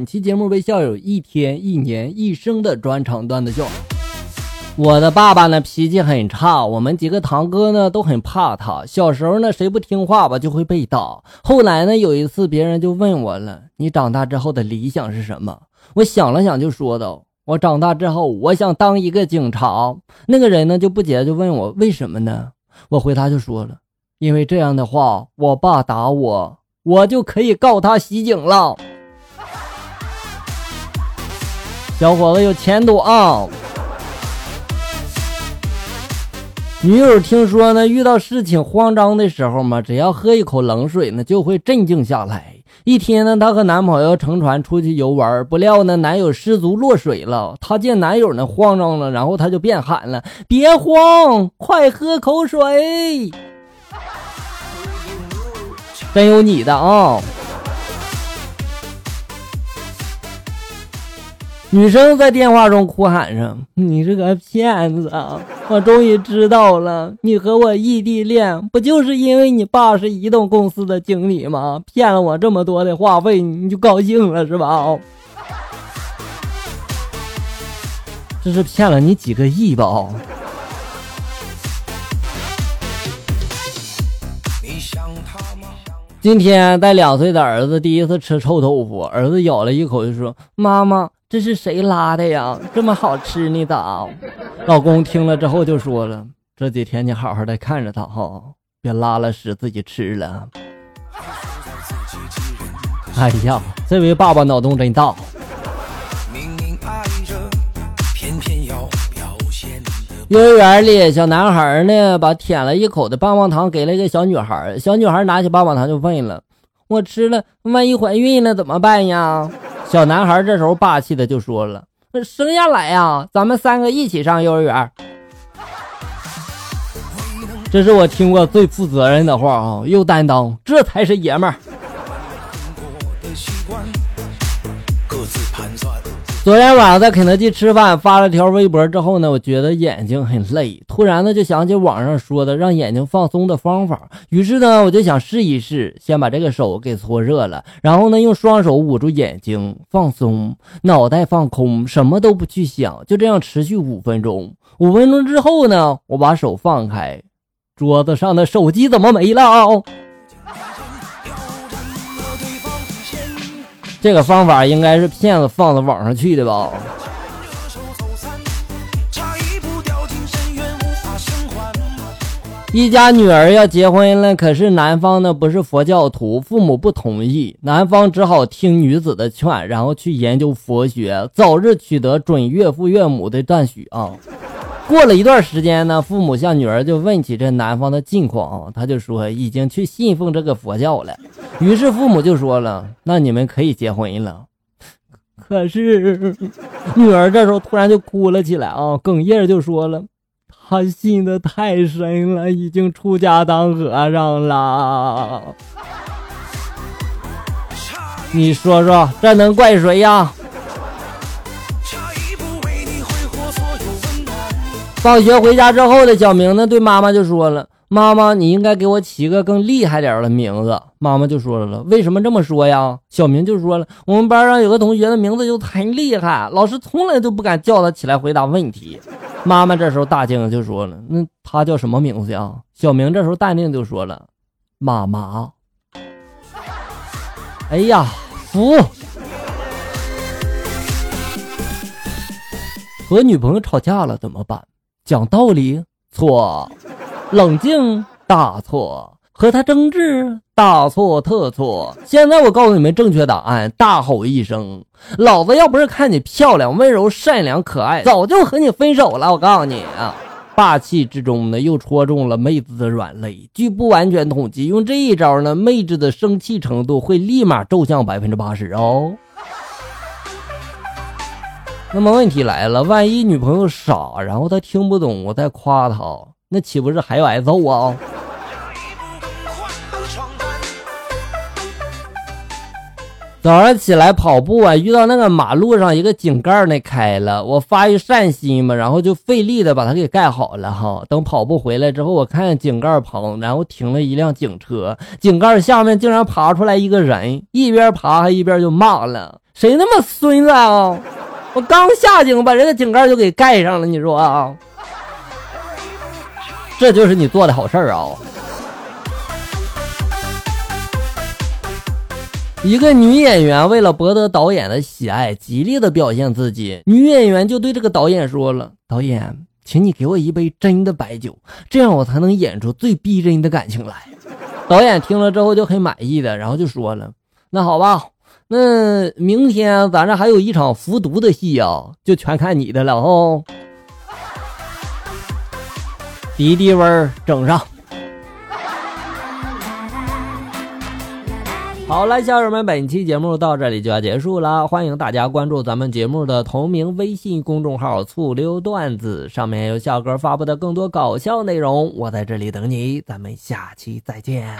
本期节目为校友一天、一年、一生的专场段子秀。我的爸爸呢脾气很差，我们几个堂哥呢都很怕他。小时候呢谁不听话吧就会被打。后来呢有一次别人就问我了：“你长大之后的理想是什么？”我想了想就说道：“我长大之后我想当一个警察。”那个人呢就不解就问我为什么呢？我回答就说了：“因为这样的话，我爸打我，我就可以告他袭警了。”小伙子有前途啊！女友听说呢，遇到事情慌张的时候嘛，只要喝一口冷水呢，就会镇静下来。一天呢，她和男朋友乘船出去游玩，不料呢，男友失足落水了。她见男友呢慌张了，然后她就变喊了：“别慌，快喝口水。”真有你的啊！女生在电话中哭喊着：“你是个骗子！我终于知道了，你和我异地恋不就是因为你爸是移动公司的经理吗？骗了我这么多的话费，你就高兴了是吧？这是骗了你几个亿吧？”今天带两岁的儿子第一次吃臭豆腐，儿子咬了一口就说：“妈妈。”这是谁拉的呀？这么好吃呢？咋老公听了之后就说了：“这几天你好好的看着他哈，别拉了屎自己吃了。”哎呀，这位爸爸脑洞真大。幼儿园里，小男孩呢把舔了一口的棒棒糖给了一个小女孩，小女孩拿起棒棒糖就问了：“我吃了，万一怀孕了怎么办呀？”小男孩这时候霸气的就说了：“生下来呀，咱们三个一起上幼儿园。”这是我听过最负责任的话啊，又担当，这才是爷们儿。昨天晚上在肯德基吃饭，发了条微博之后呢，我觉得眼睛很累，突然呢就想起网上说的让眼睛放松的方法，于是呢我就想试一试，先把这个手给搓热了，然后呢用双手捂住眼睛放松，脑袋放空，什么都不去想，就这样持续五分钟。五分钟之后呢，我把手放开，桌子上的手机怎么没了啊？这个方法应该是骗子放到网上去的吧？一家女儿要结婚了，可是男方呢不是佛教徒，父母不同意，男方只好听女子的劝，然后去研究佛学，早日取得准岳父岳母的赞许啊。过了一段时间呢，父母向女儿就问起这男方的近况，他就说已经去信奉这个佛教了。于是父母就说了：“那你们可以结婚了。”可是女儿这时候突然就哭了起来啊，哽咽就说了：“他信的太深了，已经出家当和尚了。”你说说，这能怪谁呀？放学回家之后的小明呢，对妈妈就说了：“妈妈，你应该给我起个更厉害点的名字。”妈妈就说了：“为什么这么说呀？”小明就说了：“我们班上有个同学的名字就很厉害，老师从来都不敢叫他起来回答问题。”妈妈这时候大惊就说了：“那他叫什么名字呀？”小明这时候淡定就说了：“妈妈。”哎呀，服！和女朋友吵架了怎么办？讲道理错，冷静大错，和他争执大错特错。现在我告诉你们正确答案，大吼一声：“老子要不是看你漂亮、温柔、善良、可爱，早就和你分手了！”我告诉你啊，霸气之中呢，又戳中了妹子的软肋。据不完全统计，用这一招呢，妹子的生气程度会立马骤降百分之八十哦。那么问题来了，万一女朋友傻，然后她听不懂我在夸她，那岂不是还要挨揍啊？早上起来跑步啊，遇到那个马路上一个井盖那开了，我发于善心嘛，然后就费力的把它给盖好了哈。等跑步回来之后，我看井盖旁，然后停了一辆警车，井盖下面竟然爬出来一个人，一边爬还一边就骂了。谁那么孙子啊？我刚下井把人家井盖就给盖上了，你说啊？这就是你做的好事儿啊！一个女演员为了博得导演的喜爱，极力的表现自己。女演员就对这个导演说了：“导演，请你给我一杯真的白酒，这样我才能演出最逼真的感情来。”导演听了之后就很满意的，然后就说了：“那好吧，那明天咱这还有一场服毒的戏啊，就全看你的了哦。”敌敌味儿整上。好了，小友们，本期节目到这里就要结束了。欢迎大家关注咱们节目的同名微信公众号“醋溜段子”，上面有笑哥发布的更多搞笑内容。我在这里等你，咱们下期再见。